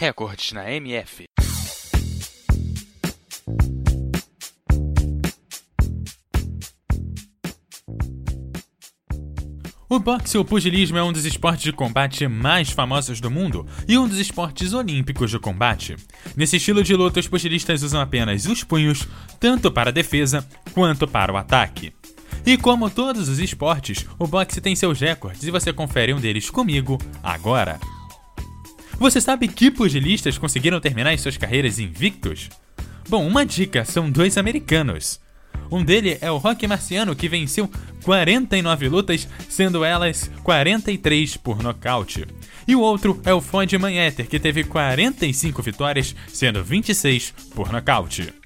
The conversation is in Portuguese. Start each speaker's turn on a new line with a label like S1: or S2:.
S1: Recordes na MF. O boxe ou pugilismo é um dos esportes de combate mais famosos do mundo e um dos esportes olímpicos de combate. Nesse estilo de luta, os pugilistas usam apenas os punhos, tanto para a defesa quanto para o ataque. E como todos os esportes, o boxe tem seus recordes e você confere um deles comigo agora. Você sabe que pugilistas conseguiram terminar suas carreiras invictos? Bom, uma dica: são dois americanos. Um dele é o Rock Marciano, que venceu 49 lutas, sendo elas 43 por nocaute. E o outro é o Floyd Mayweather, que teve 45 vitórias, sendo 26 por nocaute.